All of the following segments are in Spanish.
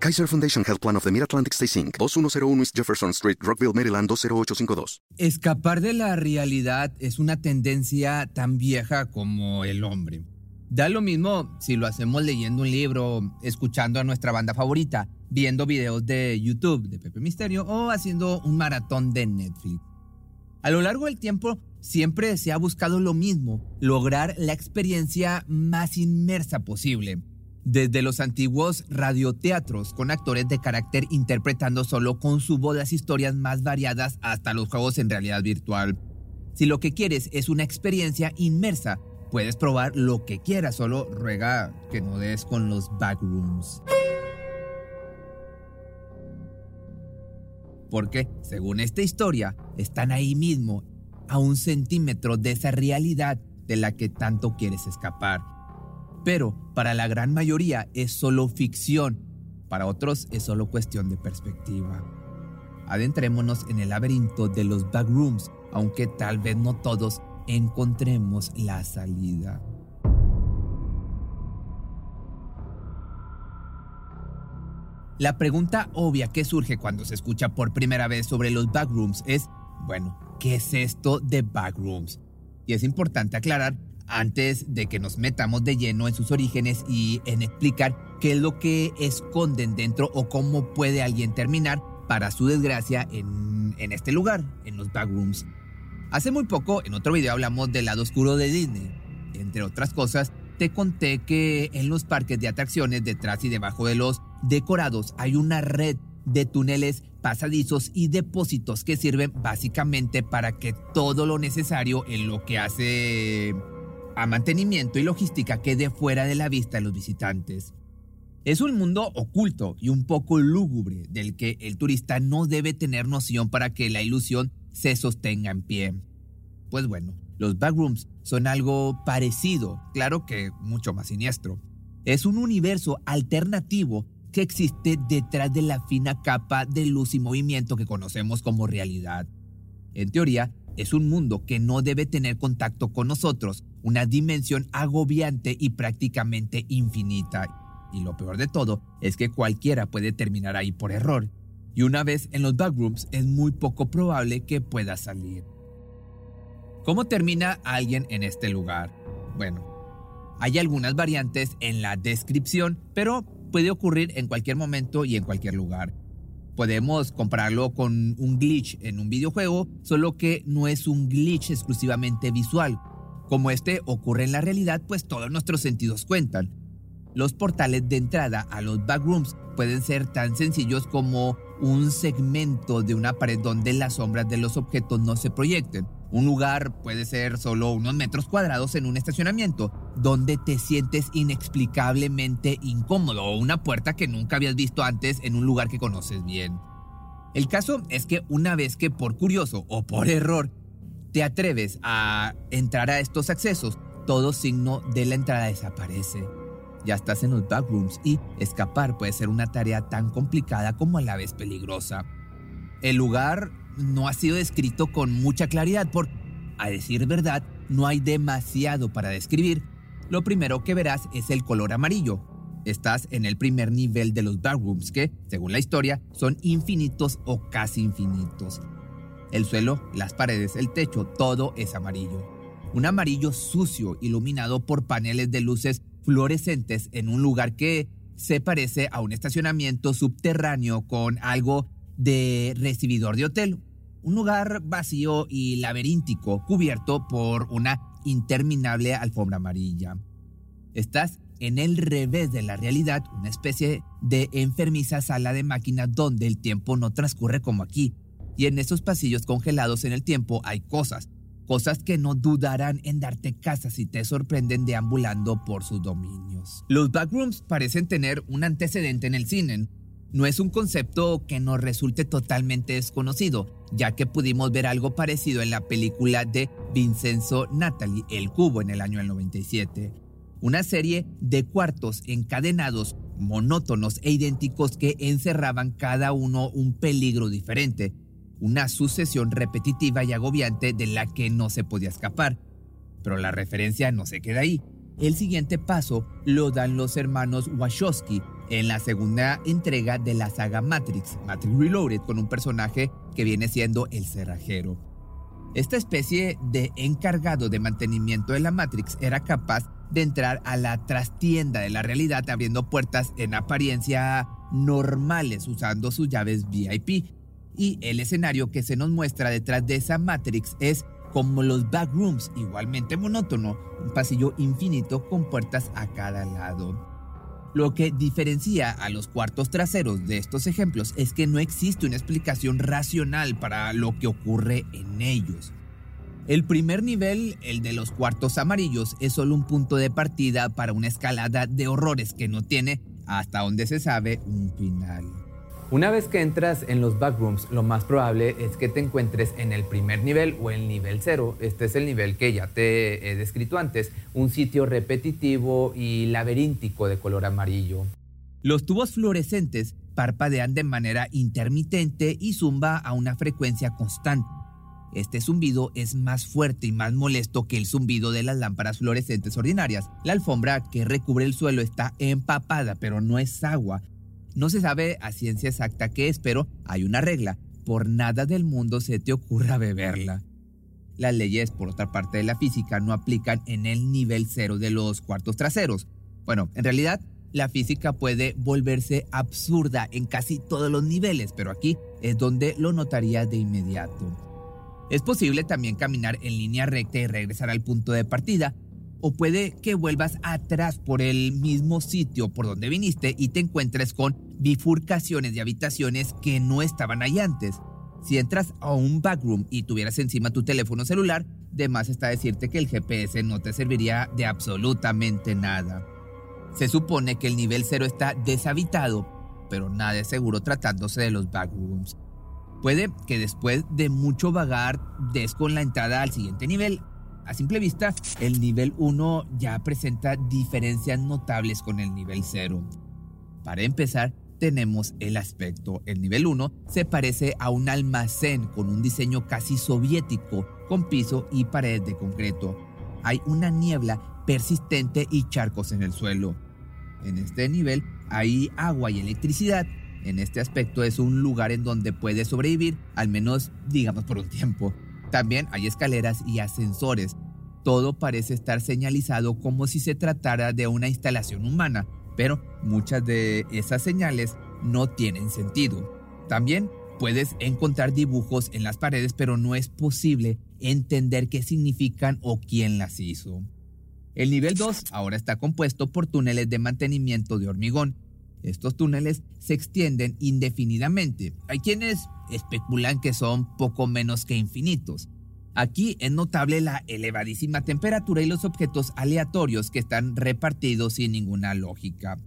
Kaiser Foundation Health Plan of the Mid-Atlantic Stay Inc. 2101 East Jefferson Street, Rockville, Maryland 20852. Escapar de la realidad es una tendencia tan vieja como el hombre. Da lo mismo si lo hacemos leyendo un libro, escuchando a nuestra banda favorita, viendo videos de YouTube de Pepe Misterio o haciendo un maratón de Netflix. A lo largo del tiempo siempre se ha buscado lo mismo, lograr la experiencia más inmersa posible desde los antiguos radioteatros con actores de carácter interpretando solo con su voz las historias más variadas hasta los juegos en realidad virtual. Si lo que quieres es una experiencia inmersa, puedes probar lo que quieras, solo ruega que no des con los backrooms. Porque, según esta historia, están ahí mismo, a un centímetro de esa realidad de la que tanto quieres escapar pero para la gran mayoría es solo ficción, para otros es solo cuestión de perspectiva. Adentrémonos en el laberinto de los backrooms, aunque tal vez no todos encontremos la salida. La pregunta obvia que surge cuando se escucha por primera vez sobre los backrooms es, bueno, ¿qué es esto de backrooms? Y es importante aclarar antes de que nos metamos de lleno en sus orígenes y en explicar qué es lo que esconden dentro o cómo puede alguien terminar, para su desgracia, en, este lugar, en los backrooms. Hace muy poco, en otro video, hablamos del lado oscuro de Disney. Entre otras cosas, te conté que en los parques de atracciones, detrás y debajo de los decorados, hay una red de túneles pasadizos y depósitos que sirven básicamente para que todo lo necesario en lo que hace a mantenimiento y logística quede fuera de la vista de los visitantes. Es un mundo oculto y un poco lúgubre del que el turista no debe tener noción para que la ilusión se sostenga en pie. Pues bueno, los backrooms son algo parecido, claro que mucho más siniestro. Es un universo alternativo que existe detrás de la fina capa de luz y movimiento que conocemos como realidad. En teoría, es un mundo que no debe tener contacto con nosotros, una dimensión agobiante y prácticamente infinita. Y lo peor de todo es que cualquiera puede terminar ahí por error. Y una vez en los backrooms es muy poco probable que pueda salir. ¿Cómo termina alguien en este lugar? Bueno, hay algunas variantes en la descripción, pero puede ocurrir en cualquier momento y en cualquier lugar podemos compararlo con un glitch en un videojuego, solo que no es un glitch exclusivamente visual. Como este ocurre en la realidad, pues todos nuestros sentidos cuentan. Los portales de entrada a los backrooms pueden ser tan sencillos como un segmento de una pared donde las sombras de los objetos no se proyecten un lugar puede ser solo unos metros cuadrados en un estacionamiento, donde te sientes inexplicablemente incómodo o una puerta que nunca habías visto antes en un lugar que conoces bien. El caso es que una vez que por curioso o por error te atreves a entrar a estos accesos, todo signo de la entrada desaparece. Ya estás en los backrooms y escapar puede ser una tarea tan complicada como a la vez peligrosa. El lugar no ha sido descrito con mucha claridad porque, a decir verdad, no hay demasiado para describir. Lo primero que verás es el color amarillo. Estás en el primer nivel de los backrooms que, según la historia, son infinitos o casi infinitos. El suelo, las paredes, el techo, todo es amarillo. Un amarillo sucio iluminado por paneles de luces fluorescentes en un lugar que se parece a un estacionamiento subterráneo con algo de recibidor de hotel, un lugar vacío y laberíntico cubierto por una interminable alfombra amarilla. Estás en el revés de la realidad, una especie de enfermiza sala de máquinas donde el tiempo no transcurre como aquí. Y en esos pasillos congelados en el tiempo hay cosas, cosas que no dudarán en darte casa si te sorprenden deambulando por sus dominios. Los backrooms parecen tener un antecedente en el cine, no es un concepto que nos resulte totalmente desconocido, ya que pudimos ver algo parecido en la película de Vincenzo Natali, El Cubo, en el año 97. Una serie de cuartos encadenados, monótonos e idénticos que encerraban cada uno un peligro diferente, una sucesión repetitiva y agobiante de la que no se podía escapar. Pero la referencia no se queda ahí. El siguiente paso lo dan los hermanos Wachowski en la segunda entrega de la saga Matrix, Matrix Reloaded, con un personaje que viene siendo el cerrajero. Esta especie de encargado de mantenimiento de la Matrix era capaz de entrar a la trastienda de la realidad abriendo puertas en apariencia normales usando sus llaves VIP. Y el escenario que se nos muestra detrás de esa Matrix es como los backrooms, igualmente monótono, un pasillo infinito con puertas a cada lado. Lo que diferencia a los cuartos traseros de estos ejemplos es que no existe una explicación racional para lo que ocurre en ellos. El primer nivel, el de los cuartos amarillos, es solo un punto de partida para una escalada de horrores que no tiene, hasta donde se sabe, un final. Una vez que entras en los backrooms, lo más probable es que te encuentres en el primer nivel o el nivel cero. Este es el nivel que ya te he descrito antes, un sitio repetitivo y laberíntico de color amarillo. Los tubos fluorescentes parpadean de manera intermitente y zumba a una frecuencia constante. Este zumbido es más fuerte y más molesto que el zumbido de las lámparas fluorescentes ordinarias. La alfombra que recubre el suelo está empapada, pero no es agua. No se sabe a ciencia exacta qué es, pero hay una regla. Por nada del mundo se te ocurra beberla. Las leyes, por otra parte de la física, no aplican en el nivel cero de los cuartos traseros. Bueno, en realidad, la física puede volverse absurda en casi todos los niveles, pero aquí es donde lo notaría de inmediato. Es posible también caminar en línea recta y regresar al punto de partida, o puede que vuelvas atrás por el mismo sitio por donde viniste y te encuentres con bifurcaciones de habitaciones que no estaban ahí antes. Si entras a un backroom y tuvieras encima tu teléfono celular, de más está decirte que el GPS no te serviría de absolutamente nada. Se supone que el nivel 0 está deshabitado, pero nada es seguro tratándose de los backrooms. Puede que después de mucho vagar des con la entrada al siguiente nivel, a simple vista, el nivel 1 ya presenta diferencias notables con el nivel 0. Para empezar, tenemos el aspecto. El nivel 1 se parece a un almacén con un diseño casi soviético, con piso y pared de concreto. Hay una niebla persistente y charcos en el suelo. En este nivel hay agua y electricidad. En este aspecto es un lugar en donde puedes sobrevivir, al menos digamos por un tiempo. También hay escaleras y ascensores. Todo parece estar señalizado como si se tratara de una instalación humana, pero muchas de esas señales no tienen sentido. También puedes encontrar dibujos en las paredes, pero no es posible entender qué significan o quién las hizo. El nivel 2 ahora está compuesto por túneles de mantenimiento de hormigón. Estos túneles se extienden indefinidamente. Hay quienes especulan que son poco menos que infinitos. Aquí es notable la elevadísima temperatura y los objetos aleatorios que están repartidos sin ninguna lógica.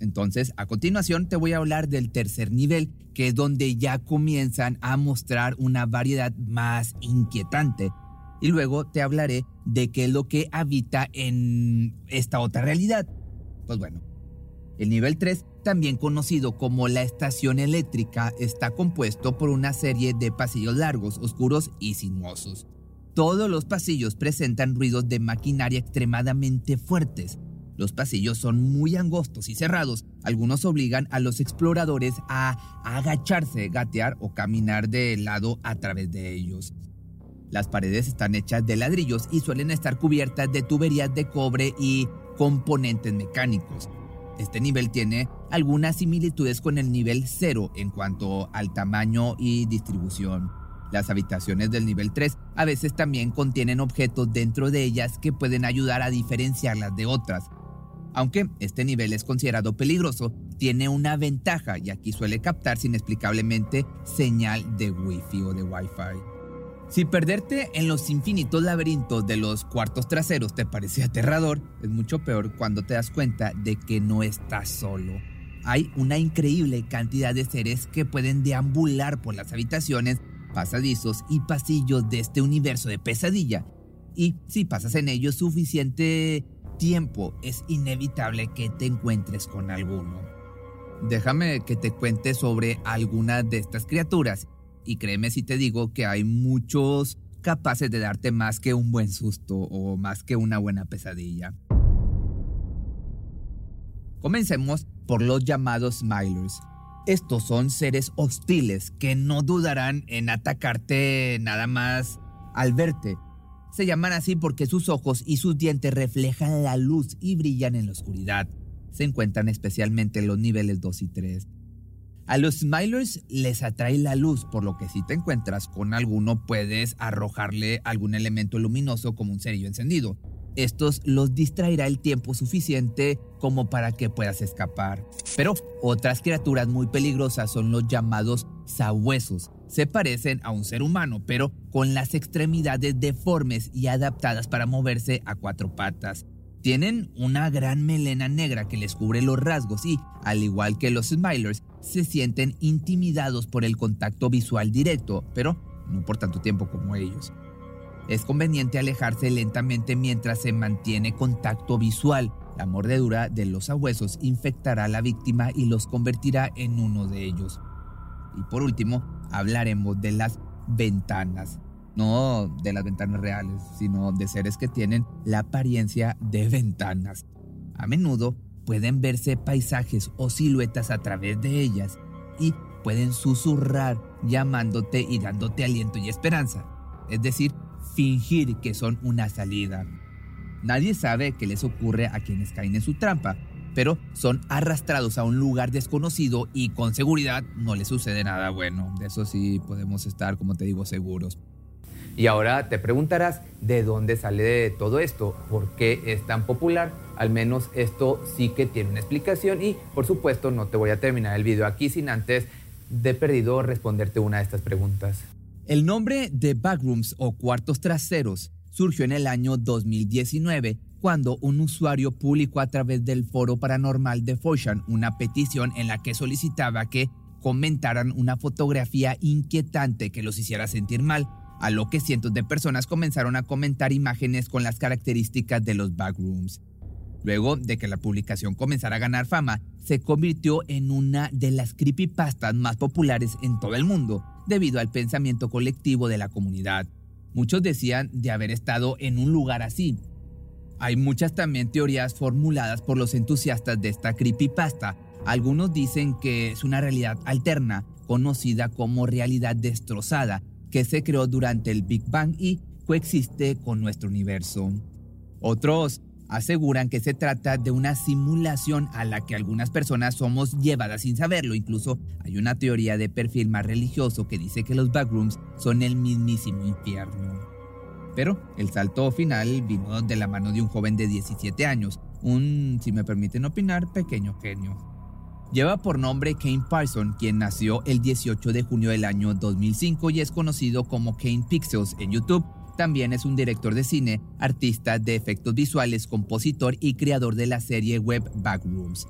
Entonces, a continuación te voy a hablar del tercer nivel, que es donde ya comienzan a mostrar una variedad más inquietante. Y luego te hablaré de qué es lo que habita en esta otra realidad. Pues bueno, el nivel 3, también conocido como la estación eléctrica, está compuesto por una serie de pasillos largos, oscuros y sinuosos. Todos los pasillos presentan ruidos de maquinaria extremadamente fuertes. Los pasillos son muy angostos y cerrados. Algunos obligan a los exploradores a agacharse, gatear o caminar de lado a través de ellos. Las paredes están hechas de ladrillos y suelen estar cubiertas de tuberías de cobre y componentes mecánicos. Este nivel tiene algunas similitudes con el nivel 0 en cuanto al tamaño y distribución. Las habitaciones del nivel 3 a veces también contienen objetos dentro de ellas que pueden ayudar a diferenciarlas de otras. Aunque este nivel es considerado peligroso, tiene una ventaja y aquí suele captarse inexplicablemente señal de Wi-Fi o de Wi-Fi. Si perderte en los infinitos laberintos de los cuartos traseros te parece aterrador, es mucho peor cuando te das cuenta de que no estás solo. hay una increíble cantidad de seres que pueden deambular por las habitaciones, pasadizos y pasillos de este universo de pesadilla. Y si pasas en ellos suficiente tiempo, es inevitable que te encuentres con alguno. Déjame que te cuente sobre algunas de estas criaturas y créeme si te digo que hay muchos capaces de darte más que un buen susto o más que una buena pesadilla. Comencemos por los llamados Smilers. Estos son seres hostiles que no dudarán en atacarte nada más al verte. Se llaman así porque sus ojos y sus dientes reflejan la luz y brillan en la oscuridad. Se encuentran especialmente en los niveles 2 y 3. A los Smilers les atrae la luz, por lo que si te encuentras con alguno puedes arrojarle algún elemento luminoso como un cerillo encendido. Estos los distraerá el tiempo suficiente como para que puedas escapar. Pero otras criaturas muy peligrosas son los llamados sabuesos. Se parecen a un ser humano, pero con las extremidades deformes y adaptadas para moverse a cuatro patas. Tienen una gran melena negra que les cubre los rasgos y, al igual que los Smilers, se sienten intimidados por el contacto visual directo, pero no por tanto tiempo como ellos. Es conveniente alejarse lentamente mientras se mantiene contacto visual. La mordedura de los abuesos infectará a la víctima y los convertirá en uno de ellos. Y por último, hablaremos de las ventanas. No de las ventanas reales, sino de seres que tienen la apariencia de ventanas. A menudo pueden verse paisajes o siluetas a través de ellas y pueden susurrar llamándote y dándote aliento y esperanza. Es decir, fingir que son una salida. Nadie sabe qué les ocurre a quienes caen en su trampa, pero son arrastrados a un lugar desconocido y con seguridad no les sucede nada bueno. De eso sí podemos estar, como te digo, seguros. Y ahora te preguntarás de dónde sale todo esto, por qué es tan popular. Al menos esto sí que tiene una explicación y por supuesto no te voy a terminar el video aquí sin antes de perdido responderte una de estas preguntas. El nombre de backrooms o cuartos traseros surgió en el año 2019 cuando un usuario publicó a través del foro paranormal de Foshan una petición en la que solicitaba que comentaran una fotografía inquietante que los hiciera sentir mal, a lo que cientos de personas comenzaron a comentar imágenes con las características de los backrooms. Luego de que la publicación comenzara a ganar fama, se convirtió en una de las creepypastas más populares en todo el mundo, debido al pensamiento colectivo de la comunidad. Muchos decían de haber estado en un lugar así. Hay muchas también teorías formuladas por los entusiastas de esta creepypasta. Algunos dicen que es una realidad alterna, conocida como realidad destrozada, que se creó durante el Big Bang y coexiste con nuestro universo. Otros aseguran que se trata de una simulación a la que algunas personas somos llevadas sin saberlo. Incluso hay una teoría de perfil más religioso que dice que los backrooms son el mismísimo infierno. Pero el salto final vino de la mano de un joven de 17 años, un, si me permiten opinar, pequeño genio. Lleva por nombre Kane Parson, quien nació el 18 de junio del año 2005 y es conocido como Kane Pixels en YouTube también es un director de cine, artista de efectos visuales, compositor y creador de la serie web Backrooms.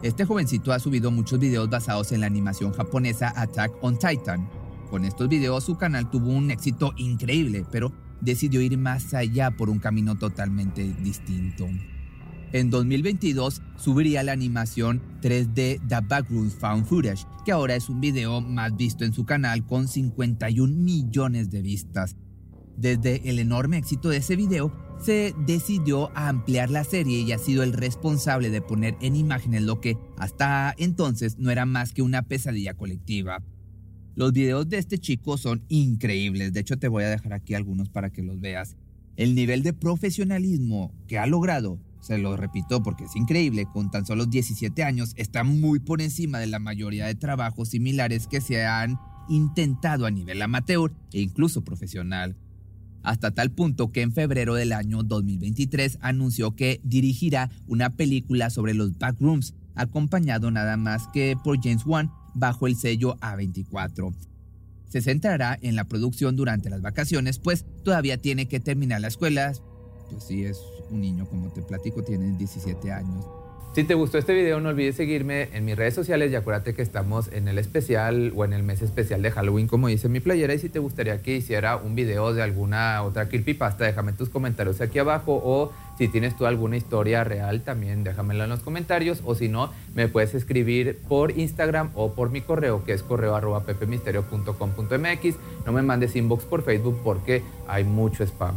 Este jovencito ha subido muchos videos basados en la animación japonesa Attack on Titan. Con estos videos su canal tuvo un éxito increíble, pero decidió ir más allá por un camino totalmente distinto. En 2022 subiría la animación 3D The Backrooms Found Footage, que ahora es un video más visto en su canal con 51 millones de vistas. Desde el enorme éxito de ese video, se decidió a ampliar la serie y ha sido el responsable de poner en imágenes lo que hasta entonces no era más que una pesadilla colectiva. Los videos de este chico son increíbles, de hecho te voy a dejar aquí algunos para que los veas. El nivel de profesionalismo que ha logrado, se lo repito porque es increíble, con tan solo 17 años, está muy por encima de la mayoría de trabajos similares que se han intentado a nivel amateur e incluso profesional hasta tal punto que en febrero del año 2023 anunció que dirigirá una película sobre los backrooms, acompañado nada más que por James Wan bajo el sello A24. Se centrará en la producción durante las vacaciones, pues todavía tiene que terminar la escuela. Pues sí, es un niño, como te platico, tiene 17 años. Si te gustó este video, no olvides seguirme en mis redes sociales y acuérdate que estamos en el especial o en el mes especial de Halloween, como dice mi playera. Y si te gustaría que hiciera un video de alguna otra creepypasta, déjame tus comentarios aquí abajo. O si tienes tú alguna historia real, también déjamela en los comentarios. O si no, me puedes escribir por Instagram o por mi correo, que es correo arroba pepemisterio.com.mx. No me mandes inbox por Facebook porque hay mucho spam.